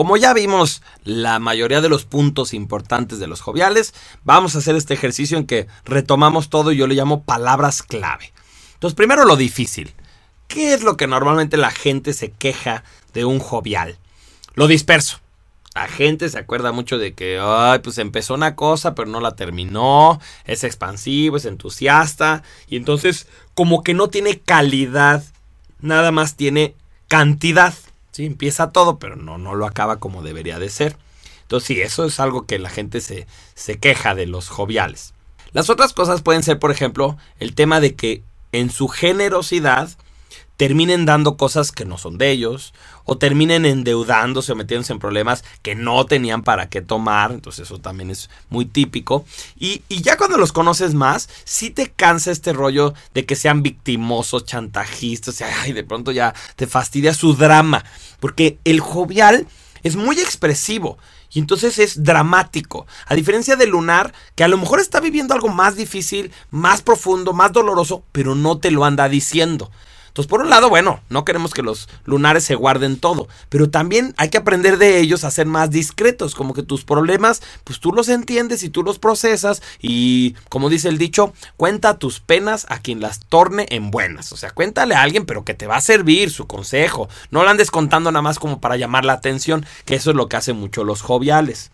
Como ya vimos la mayoría de los puntos importantes de los joviales, vamos a hacer este ejercicio en que retomamos todo y yo le llamo palabras clave. Entonces, primero lo difícil. ¿Qué es lo que normalmente la gente se queja de un jovial? Lo disperso. La gente se acuerda mucho de que, pues empezó una cosa, pero no la terminó, es expansivo, es entusiasta, y entonces como que no tiene calidad, nada más tiene cantidad. Sí, empieza todo, pero no, no lo acaba como debería de ser. Entonces sí, eso es algo que la gente se, se queja de los joviales. Las otras cosas pueden ser, por ejemplo, el tema de que en su generosidad terminen dando cosas que no son de ellos, o terminen endeudándose o metiéndose en problemas que no tenían para qué tomar, entonces eso también es muy típico. Y, ya cuando los conoces más, sí te cansa este rollo de que sean victimosos, chantajistas, y de pronto ya te fastidia su drama, porque el jovial es muy expresivo. Y entonces es dramático. A diferencia del lunar, que a lo mejor está viviendo algo más difícil, más profundo, más doloroso, pero no te lo anda diciendo. Entonces, por un lado, bueno, no queremos que los lunares se guarden todo, pero también hay que aprender de ellos a ser más discretos, como que tus problemas, pues tú los entiendes y tú los procesas y, como dice el dicho, cuenta tus penas a quien las torne en buenas. O sea, cuéntale a alguien, pero que te va a servir su consejo. No lo andes contando nada más como para llamar la atención, que eso es lo que hacen mucho los joviales.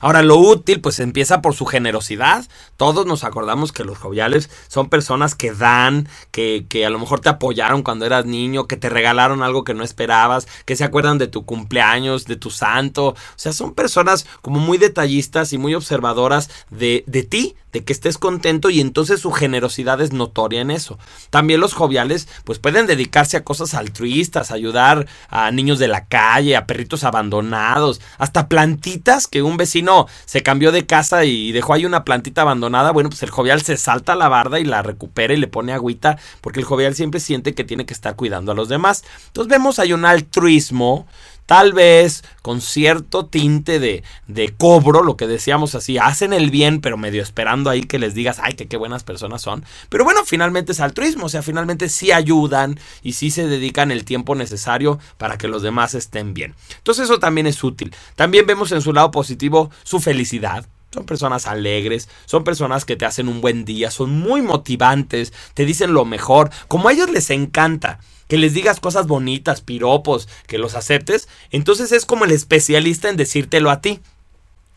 Ahora, lo útil, pues empieza por su generosidad. Todos nos acordamos que los joviales son personas que dan, que, que, a lo mejor te apoyaron cuando eras niño, que te regalaron algo que no esperabas, que se acuerdan de tu cumpleaños, de tu santo. O sea, son personas como muy detallistas y muy observadoras de, de ti, de que estés contento y entonces su generosidad es notoria en eso. También los joviales pues pueden dedicarse a cosas altruistas, ayudar a niños de la calle, a perritos abandonados, hasta plantitas que un vecino se cambió de casa y dejó ahí una plantita abandonada, bueno pues el jovial se salta a la barda y la recupera y le pone agüita porque el jovial siempre siente que tiene que estar cuidando a los demás. Entonces vemos hay un altruismo tal vez con cierto tinte de, de, cobro, lo que decíamos así, hacen el bien, pero medio esperando ahí que les digas, ay, que qué buenas personas son. Pero bueno, finalmente es altruismo, o sea, finalmente sí ayudan y sí se dedican el tiempo necesario para que los demás estén bien. Entonces eso también es útil. También vemos en su lado positivo su felicidad. Son personas alegres, son personas que te hacen un buen día, son muy motivantes, te dicen lo mejor, como a ellos les encanta que les digas cosas bonitas, piropos, que los aceptes, entonces es como el especialista en decírtelo a ti.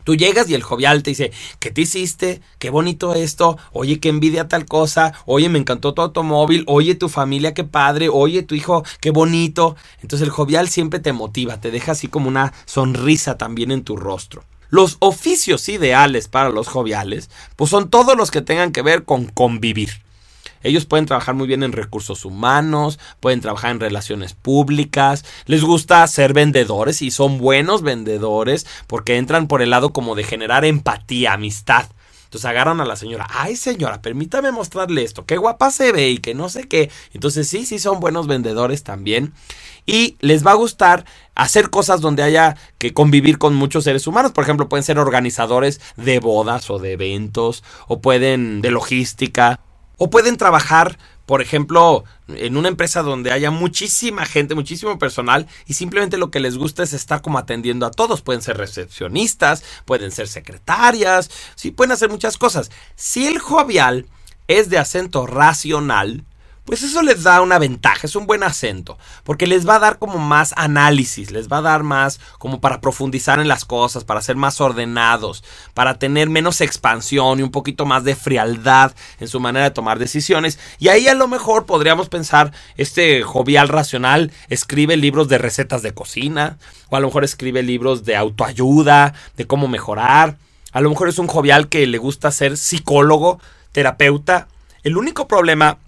Tú llegas y el jovial te dice, ¿qué te hiciste? Qué bonito esto. Oye, qué envidia tal cosa. Oye, me encantó tu automóvil. Oye, tu familia, qué padre. Oye, tu hijo, qué bonito. Entonces el jovial siempre te motiva, te deja así como una sonrisa también en tu rostro. Los oficios ideales para los joviales, pues son todos los que tengan que ver con convivir. Ellos pueden trabajar muy bien en recursos humanos, pueden trabajar en relaciones públicas, les gusta ser vendedores y son buenos vendedores porque entran por el lado como de generar empatía, amistad. Entonces agarran a la señora, ay señora, permítame mostrarle esto, qué guapa se ve y que no sé qué. Entonces sí, sí son buenos vendedores también. Y les va a gustar hacer cosas donde haya que convivir con muchos seres humanos. Por ejemplo, pueden ser organizadores de bodas o de eventos, o pueden de logística, o pueden trabajar, por ejemplo, en una empresa donde haya muchísima gente, muchísimo personal y simplemente lo que les gusta es estar como atendiendo a todos. Pueden ser recepcionistas, pueden ser secretarias, sí, pueden hacer muchas cosas. Si el jovial es de acento racional, pues eso les da una ventaja, es un buen acento, porque les va a dar como más análisis, les va a dar más como para profundizar en las cosas, para ser más ordenados, para tener menos expansión y un poquito más de frialdad en su manera de tomar decisiones. Y ahí a lo mejor podríamos pensar, este jovial racional escribe libros de recetas de cocina, o a lo mejor escribe libros de autoayuda, de cómo mejorar. A lo mejor es un jovial que le gusta ser psicólogo, terapeuta. El único problema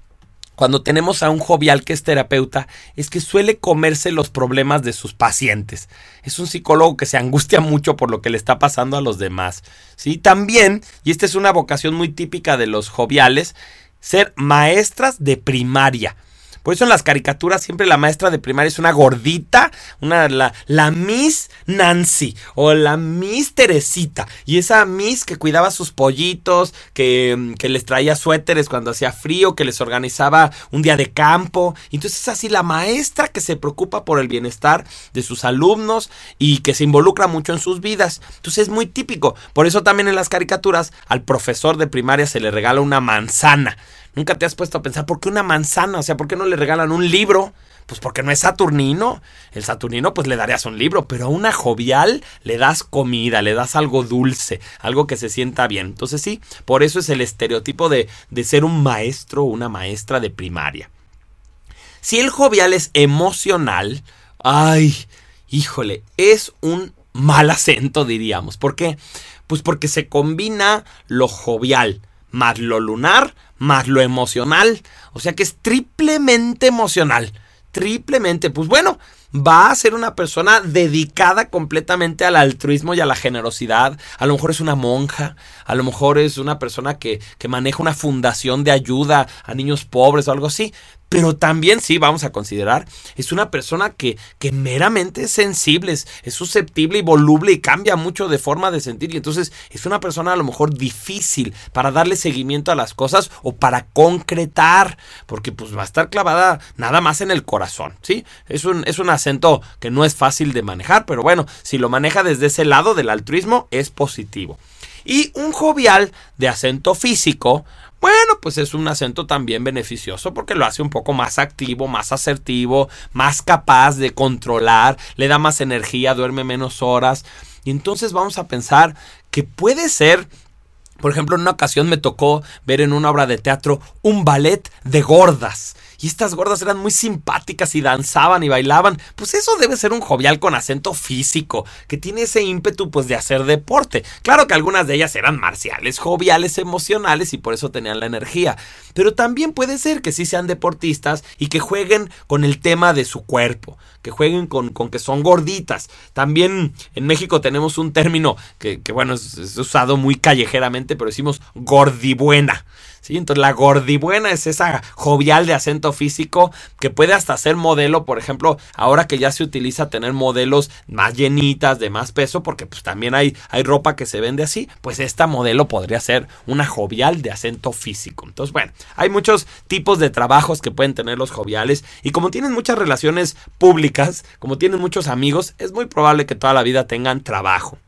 cuando tenemos a un jovial que es terapeuta, es que suele comerse los problemas de sus pacientes. Es un psicólogo que se angustia mucho por lo que le está pasando a los demás. ¿sí? También, y esta es una vocación muy típica de los joviales, ser maestras de primaria. Por eso en las caricaturas siempre la maestra de primaria es una gordita, una, la, la Miss Nancy o la Miss Teresita. Y esa Miss que cuidaba sus pollitos, que, que les traía suéteres cuando hacía frío, que les organizaba un día de campo. Entonces es así la maestra que se preocupa por el bienestar de sus alumnos y que se involucra mucho en sus vidas. Entonces es muy típico. Por eso también en las caricaturas al profesor de primaria se le regala una manzana. Nunca te has puesto a pensar, ¿por qué una manzana? O sea, ¿por qué no le regalan un libro? Pues porque no es Saturnino. El Saturnino pues le darías un libro, pero a una jovial le das comida, le das algo dulce, algo que se sienta bien. Entonces sí, por eso es el estereotipo de, de ser un maestro o una maestra de primaria. Si el jovial es emocional, ay, híjole, es un mal acento diríamos. ¿Por qué? Pues porque se combina lo jovial, más lo lunar, más lo emocional. O sea que es triplemente emocional. Triplemente. Pues bueno, va a ser una persona dedicada completamente al altruismo y a la generosidad. A lo mejor es una monja, a lo mejor es una persona que, que maneja una fundación de ayuda a niños pobres o algo así pero también sí vamos a considerar, es una persona que, que meramente es sensible, es, susceptible y voluble y cambia mucho de forma de sentir. Y entonces es una persona a lo mejor difícil para darle seguimiento a las cosas o para concretar, porque pues va a estar clavada nada más en el corazón, ¿sí? Es un, es un acento que no es fácil de manejar, pero bueno, si lo maneja desde ese lado del altruismo es positivo. Y un jovial de acento físico, bueno, pues es un acento también beneficioso porque lo hace un poco más activo, más asertivo, más capaz de controlar, le da más energía, duerme menos horas. Y entonces vamos a pensar que puede ser por ejemplo, en una ocasión me tocó ver en una obra de teatro un ballet de gordas. Y estas gordas eran muy simpáticas y danzaban y bailaban. Pues eso debe ser un jovial con acento físico, que tiene ese ímpetu pues de hacer deporte. Claro que algunas de ellas eran marciales, joviales, emocionales y por eso tenían la energía. Pero también puede ser que sí sean deportistas y que jueguen con el tema de su cuerpo, que jueguen con, que son gorditas. También en México tenemos un término que, bueno, es, es usado muy callejeramente, pero decimos gordibuena. Entonces la gordibuena es esa jovial de acento físico que puede hasta ser modelo, por ejemplo, ahora que ya se utiliza tener modelos más llenitas, de más peso, porque pues también hay, hay ropa que se vende así, pues esta modelo podría ser una jovial de acento físico. Entonces, bueno, hay muchos tipos de trabajos que pueden tener los joviales y como tienen muchas relaciones públicas, como tienen muchos amigos, es muy probable que toda la vida tengan trabajo.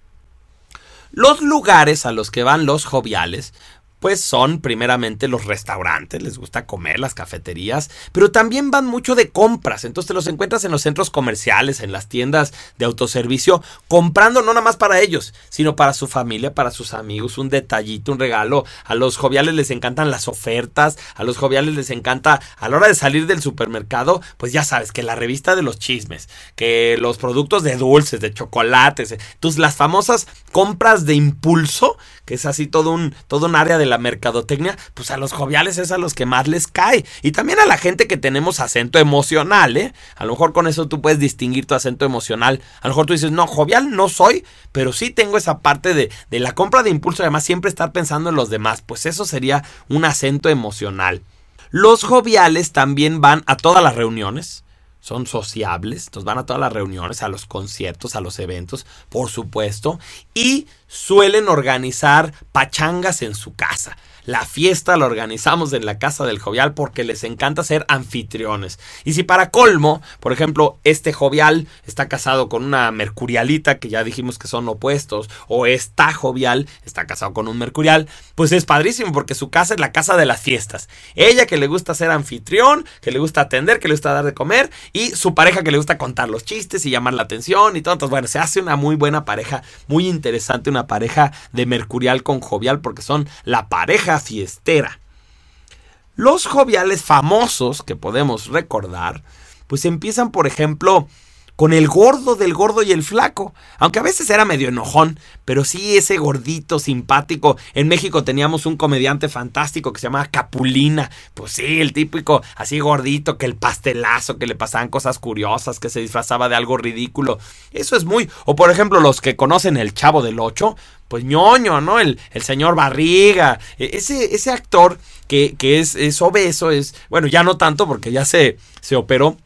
Los lugares a los que van los joviales pues son primeramente los restaurantes, les gusta comer, las cafeterías, pero también van mucho de compras, entonces te los encuentras en los centros comerciales, en las tiendas de autoservicio, comprando no nada más para ellos, sino para su familia, para sus amigos, un detallito, un regalo. A los joviales les encantan las ofertas, a los joviales les encanta a la hora de salir del supermercado, pues ya sabes que la revista de los chismes, que los productos de dulces, de chocolates, tus las famosas compras de impulso, que es así todo un todo un área de la mercadotecnia, pues a los joviales es a los que más les cae. Y también a la gente que tenemos acento emocional, ¿eh? A lo mejor con eso tú puedes distinguir tu acento emocional. A lo mejor tú dices, no, jovial no soy, pero sí tengo esa parte de, de la compra de impulso, además siempre estar pensando en los demás. Pues eso sería un acento emocional. Los joviales también van a todas las reuniones son sociables, entonces van a todas las reuniones, a los conciertos, a los eventos, por supuesto, y suelen organizar pachangas en su casa. La fiesta la organizamos en la casa del jovial porque les encanta ser anfitriones. Y si para colmo, por ejemplo, este jovial está casado con una mercurialita, que ya dijimos que son opuestos, o esta jovial está casado con un mercurial, pues es padrísimo porque su casa es la casa de las fiestas. Ella que le gusta ser anfitrión, que le gusta atender, que le gusta dar de comer, y su pareja que le gusta contar los chistes y llamar la atención y todo. Bueno, se hace una muy buena pareja, muy interesante, una pareja de mercurial con jovial porque son la pareja fiestera. Los joviales famosos que podemos recordar, pues empiezan, por ejemplo, con el gordo del gordo y el flaco. Aunque a veces era medio enojón, pero sí ese gordito simpático. En México teníamos un comediante fantástico que se llamaba Capulina. Pues sí, el típico así gordito, que el pastelazo, que le pasaban cosas curiosas, que se disfrazaba de algo ridículo. Eso es muy... O por ejemplo, los que conocen el Chavo del Ocho, pues ñoño, ¿no? El, el señor Barriga. E, ese, ese actor que, que es, es, obeso, es... Bueno, ya no tanto porque ya se, se operó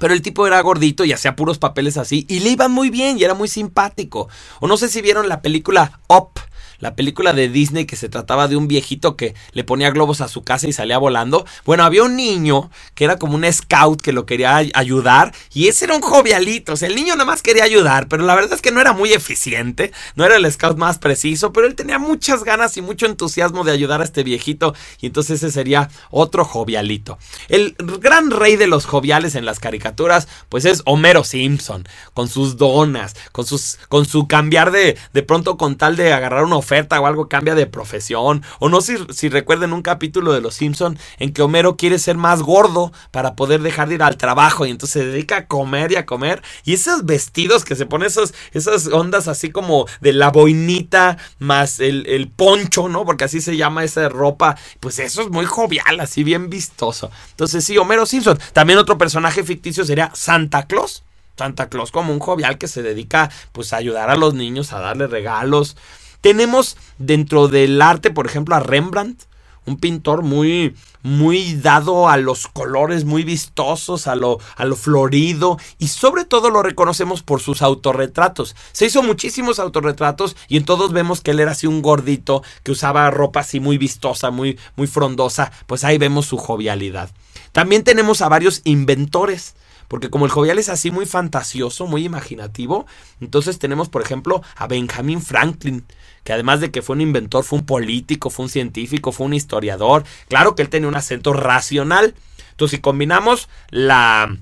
pero el tipo era gordito y hacía puros papeles así. Y le iba muy bien y era muy simpático. O no sé si vieron la película Up la película de Disney que se trataba de un viejito que le ponía globos a su casa y salía volando. Bueno, había un niño que era como un scout que lo quería ayudar y ese era un jovialito. O sea, el niño nada más quería ayudar, pero la verdad es que no era muy eficiente, no era el scout más preciso, pero él tenía muchas ganas y mucho entusiasmo de ayudar a este viejito y entonces ese sería otro jovialito. El gran rey de los joviales en las caricaturas, pues es Homero Simpson, con sus donas, con sus con su cambiar de de pronto con tal de agarrar una oferta o algo cambia de profesión. O no si, si recuerden un capítulo de Los Simpson en que Homero quiere ser más gordo para poder dejar de ir al trabajo y entonces se dedica a comer y a comer. Y esos vestidos que se ponen, esos, esas ondas así como de la boinita más el, el poncho, ¿no? Porque así se llama esa ropa. Pues eso es muy jovial, así bien vistoso. Entonces sí, Homero Simpson. También otro personaje ficticio sería Santa Claus. Santa Claus como un jovial que se dedica pues a ayudar a los niños, a darle regalos. Tenemos dentro del arte, por ejemplo, a Rembrandt, un pintor muy, muy dado a los colores muy vistosos, a lo, a lo florido y sobre todo lo reconocemos por sus autorretratos. Se hizo muchísimos autorretratos y en todos vemos que él era así un gordito que usaba ropa así muy vistosa, muy, muy frondosa, pues ahí vemos su jovialidad. También tenemos a varios inventores. Porque como el jovial es así muy fantasioso, muy imaginativo, entonces tenemos, por ejemplo, a Benjamin Franklin, que además de que fue un inventor, fue un político, fue un científico, fue un historiador. Claro que él tenía un acento racional. Entonces, si combinamos la,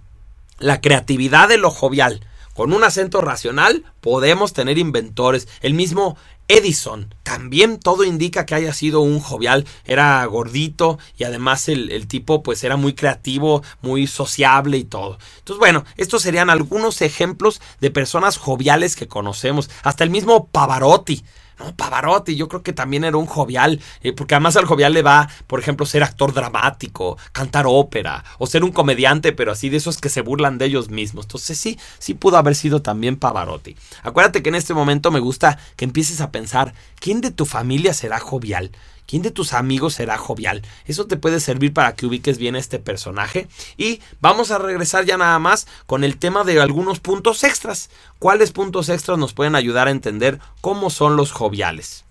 la creatividad de lo jovial con un acento racional, podemos tener inventores. El mismo Edison, también todo indica que haya sido un jovial, era gordito y además el, tipo pues era muy creativo, muy sociable y todo. Entonces bueno, estos serían algunos ejemplos de personas joviales que conocemos, hasta el mismo Pavarotti. No, Pavarotti, yo creo que también era un jovial, eh, porque además al jovial le va, por ejemplo, ser actor dramático, cantar ópera, o ser un comediante, pero así de esos que se burlan de ellos mismos. Entonces sí, sí pudo haber sido también Pavarotti. Acuérdate que en este momento me gusta que empieces a pensar, ¿quién de tu familia será jovial? ¿Quién de tus amigos será jovial? Eso te puede servir para que ubiques bien este personaje. Y vamos a regresar ya nada más con el tema de algunos puntos extras. ¿Cuáles puntos extras nos pueden ayudar a entender cómo son los joviales?